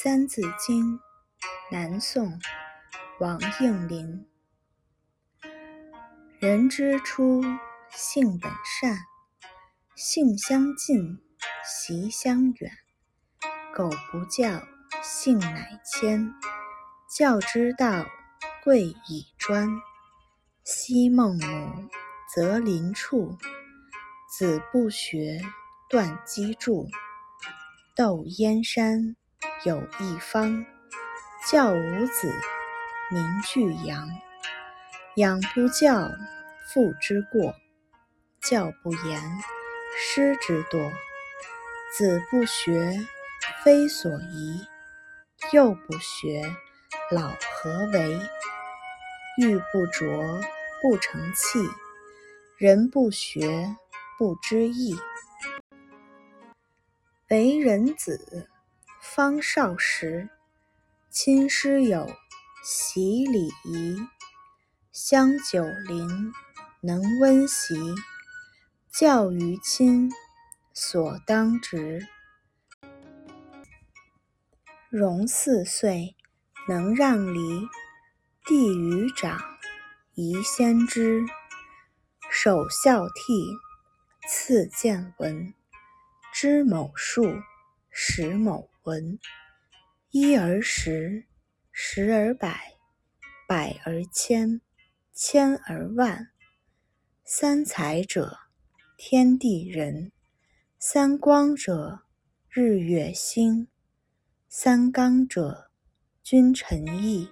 三字经，南宋，王应麟。人之初，性本善，性相近，习相远。苟不教，性乃迁。教之道，贵以专。昔孟母，择邻处，子不学，断机杼。窦燕山。有一方，教五子，名俱扬。养不教，父之过；教不严，师之惰。子不学，非所宜；幼不学，老何为？玉不琢，不成器；人不学，不知义。为人子。方少时，亲师友，习礼仪，香九龄，能温席。教于亲，所当执。融四岁，能让梨。弟于长，宜先知。首孝悌，次见闻。知某数，识某。文一而十，十而百，百而千，千而万。三才者，天地人；三光者，日月星；三纲者，君臣义。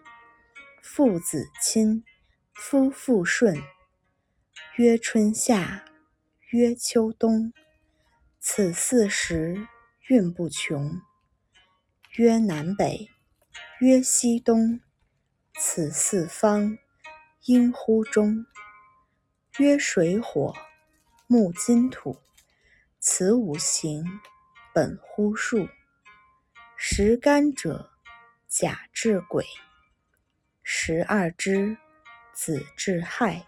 父子亲，夫妇顺。曰春夏，曰秋冬。此四时运不穷。曰南北，曰西东，此四方应乎中。曰水火木金土，此五行本乎数。十干者，甲至癸；十二支，子至亥。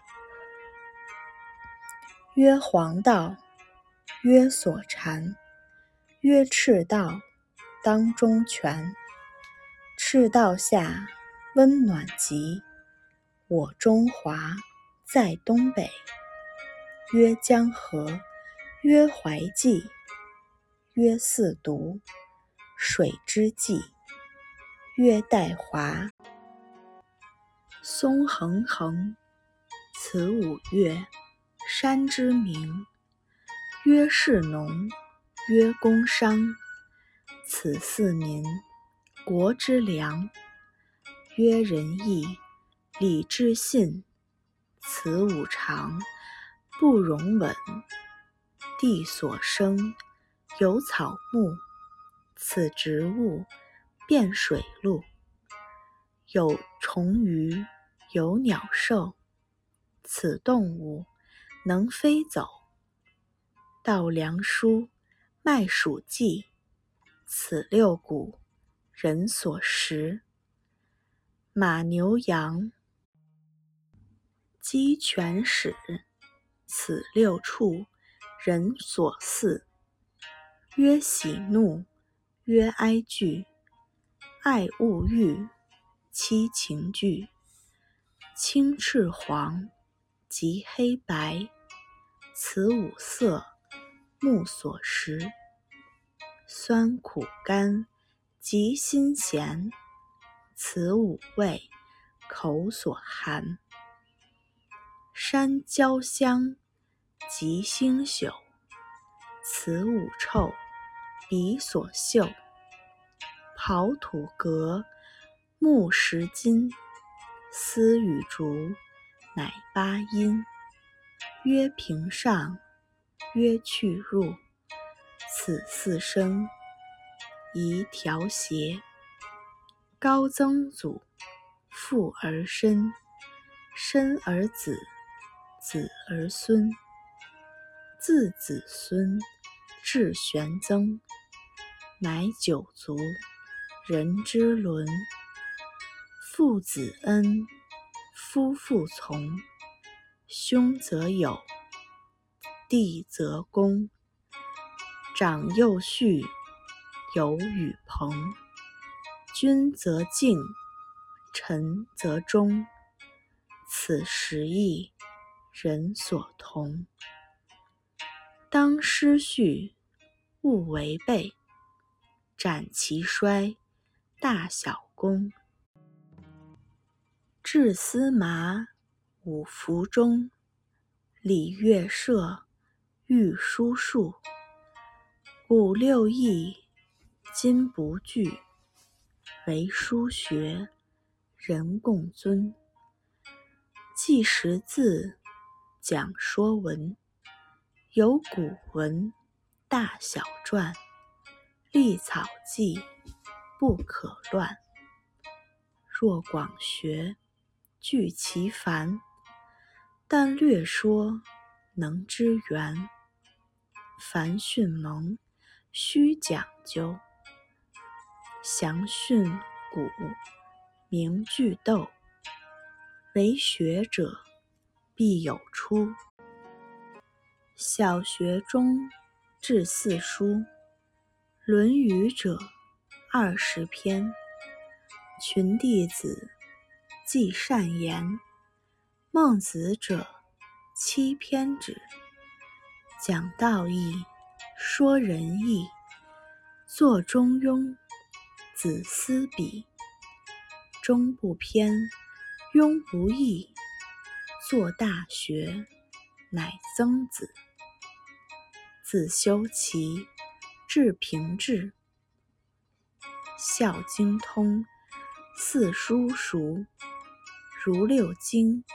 曰黄道，曰所禅，曰赤道。当中泉，赤道下温暖极。我中华在东北。曰江河，曰淮济，曰四渎，水之纪。曰岱华，松横横，此五岳，山之名。曰士农，曰工商。此四民，国之良。曰仁义礼智信，此五常，不容紊。地所生，有草木，此植物，遍水陆。有虫鱼，有鸟兽，此动物，能飞走。稻粱菽，麦黍稷。此六谷，人所食；马牛羊，鸡犬豕。此六畜，人所饲。曰喜怒，曰哀惧，爱恶欲，七情具。青赤黄，及黑白，此五色，目所识。酸苦甘，及辛咸，此五味，口所含。山椒香，及腥朽，此五臭，鼻所嗅。刨土革，木石金，丝与竹，乃八音。曰平上，曰去入。此四声，宜调谐。高曾祖，父而身，身而子，子而孙，自子孙至玄曾，乃九族，人之伦。父子恩，夫妇从，兄则友，弟则恭。长幼序，友与朋，君则敬，臣则忠。此时义，人所同。当失序，勿违背。斩其衰，大小功。至司马，五服中。礼乐射，御书数。五六艺，今不惧。唯书学，人共尊。记识字，讲说文。有古文，大小篆。隶草记，不可乱。若广学，具其繁；但略说，能知源。凡训蒙，须讲究。详训古，明句读。为学者，必有出。小学中至四书，《论语》者二十篇。群弟子记善言，孟子者七篇止。讲道义，说仁义，作中庸，子思笔。中不偏。庸不易，作大学，乃曾子。自修齐，至平治，孝经通，四书熟，如六经，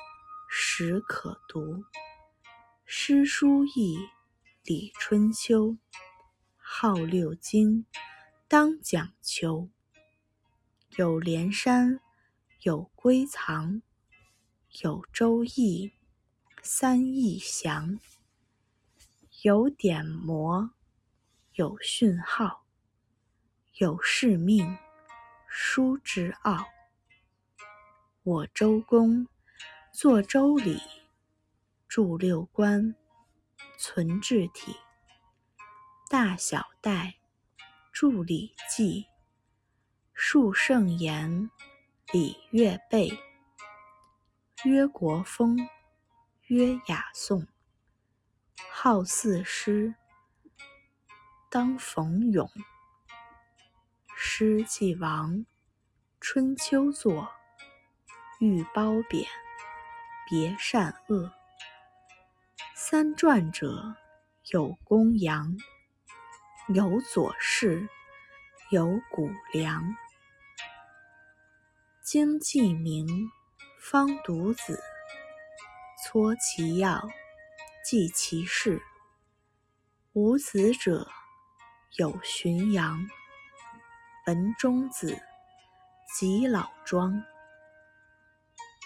始可读。诗书易，礼春秋，号六经，当讲求。有连山。有归藏，有周易，三易详；有典谟，有训号，有誓命，书之奥。我周公作周礼，著六官，存志体；大小戴著礼记，述圣言。礼乐备，曰国风，曰雅颂。号四诗，当讽咏。诗既亡，春秋作，欲褒贬，别善恶。三传者，有公羊，有左氏，有谷梁。经既明，方读子。撮其要，记其事。无子者，有荀扬。文中子，及老庄。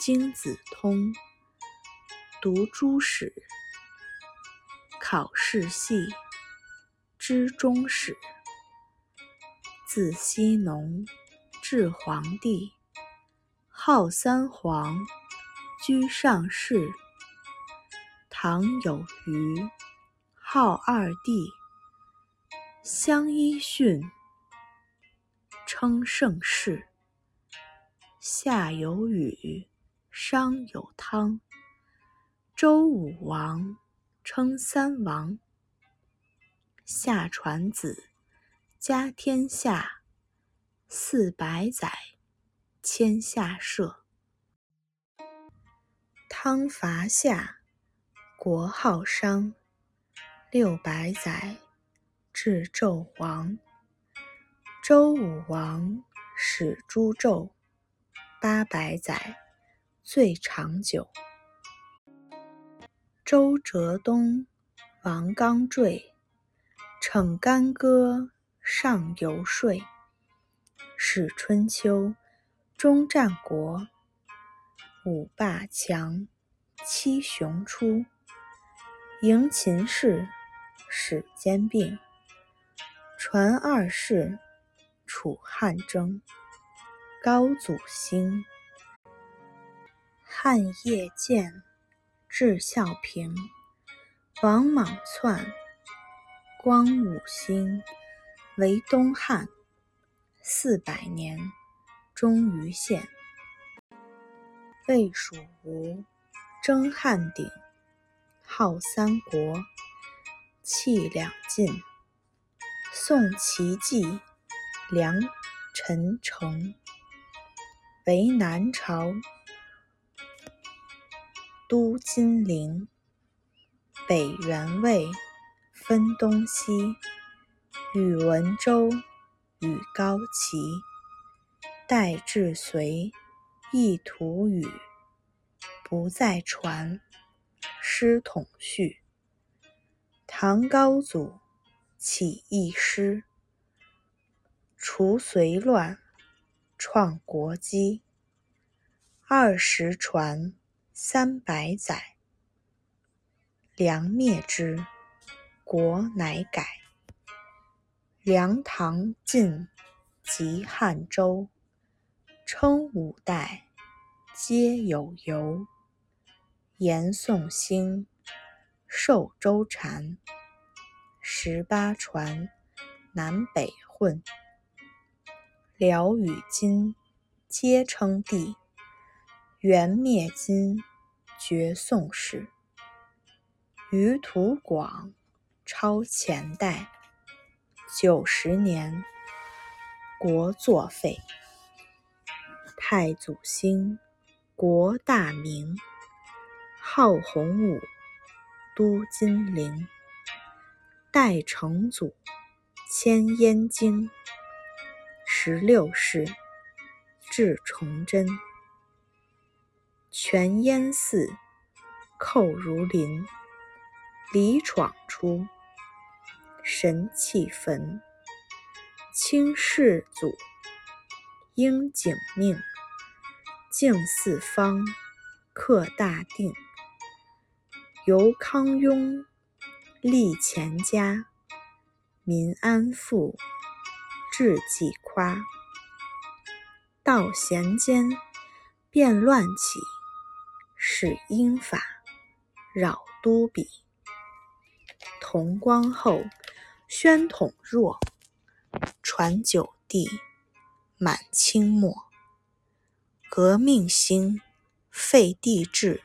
经子通，读诸史。考试系，知终始。自羲农，至黄帝。号三皇，居上世。唐有虞，号二帝。相揖逊，称盛世。夏有禹，商有汤。周武王，称三王。夏传子，家天下。四百载。迁下社，汤伐夏，国号商。六百载，至纣王。周武王始诛纣，八百载，最长久。周哲东，王纲坠，逞干戈，上游说。始春秋。终战国，五霸强，七雄出。迎秦氏，始兼并。传二世，楚汉争。高祖兴，汉业建，至孝平。王莽篡，光武兴，为东汉。四百年。终于献。魏蜀吴争汉鼎，号三国，弃两晋。宋齐继，梁陈城，为南朝。都金陵，北元魏，分东西。宇文周与高齐，代至隋，一图语，不再传，师统序。唐高祖起义师，除隋乱，创国基。二十传。三百载，梁灭之，国乃改。梁唐晋及汉周，称五代，皆有由。延宋兴，受周禅。十八传，南北混。辽与金，皆称帝。元灭金。绝宋史，余图广，超前代。九十年，国作废。太祖兴，国大明，号洪武，都金陵。代成祖，迁燕京。十六世，至崇祯。全燕寺，寇如林，李闯出，神气焚。清世祖，应景命，敬四方，克大定。由康雍，立乾嘉，民安富，志济夸。道咸间，变乱起。是英法扰都比，同光后，宣统弱，传九帝，满清末。革命兴，废帝制，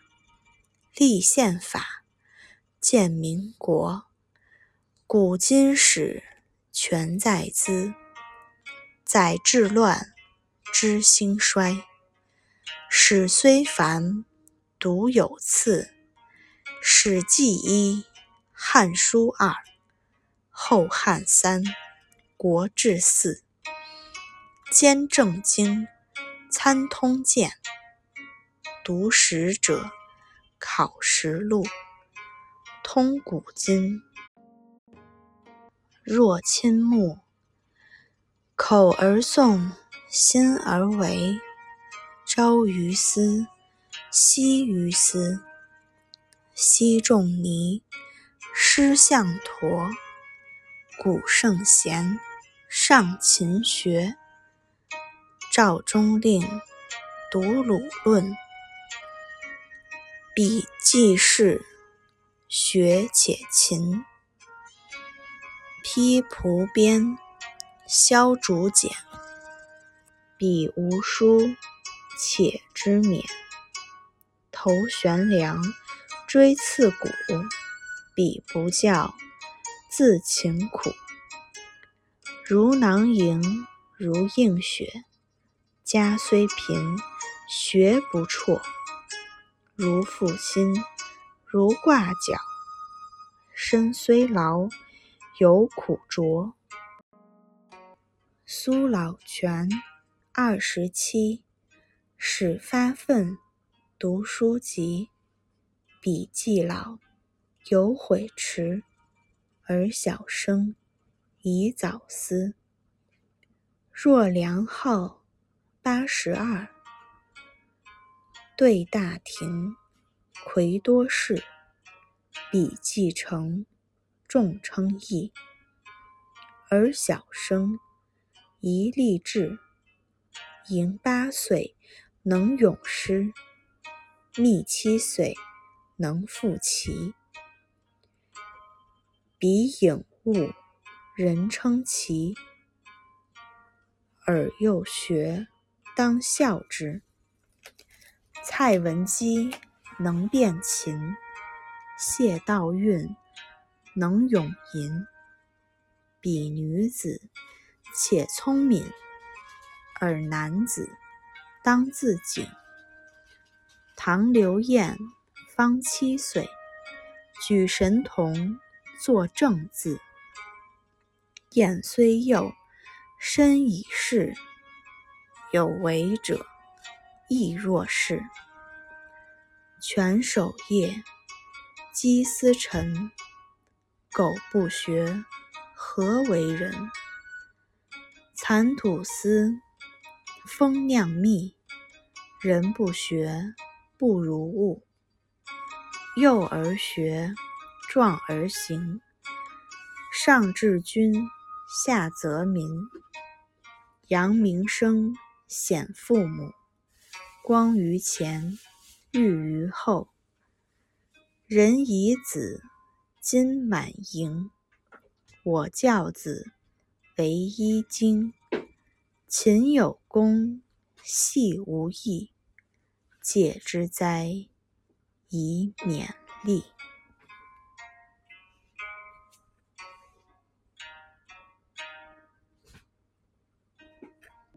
立宪法，建民国。古今史全在兹，载治乱，知兴衰。史虽繁。独有次，《史记》一，《汉书》二，《后汉》三，《国志》四，兼正经，参通鉴。读史者，考实录，通古今。若亲目，口而诵，心而为，朝于斯。夕于斯，昔仲尼，师向陀，古圣贤，上勤学。赵中令，读鲁论，笔记事，学且勤。披蒲编，削竹简，彼无书，且知勉。头悬梁，锥刺股，彼不教，自勤苦。如囊萤，如映雪。家虽贫，学不辍。如负薪，如挂角。身虽劳，犹苦卓。苏老泉，二十七，始发愤。读书籍，笔记老，犹悔迟。而小生，宜早思。若梁号，八十二。对大廷，魁多士。笔记成，众称异。而小生，宜立志。盈八岁，能咏诗。觅七岁，能复棋。彼颖悟，人称奇。尔幼学，当效之。蔡文姬能辨琴，谢道韫能咏吟。彼女子且聪敏，尔男子当自警。唐刘晏方七岁，举神童作正字。晏虽幼，身已仕。有为者亦若是。犬守夜，鸡司晨。苟不学，何为人？蚕吐丝，蜂酿蜜。人不学，不如物。幼而学，壮而行。上治君，下则民。扬名声，显父母。光于前，裕于后。人以子，金满盈。我教子，惟一经。勤有功，戏无益。戒之哉，以勉励。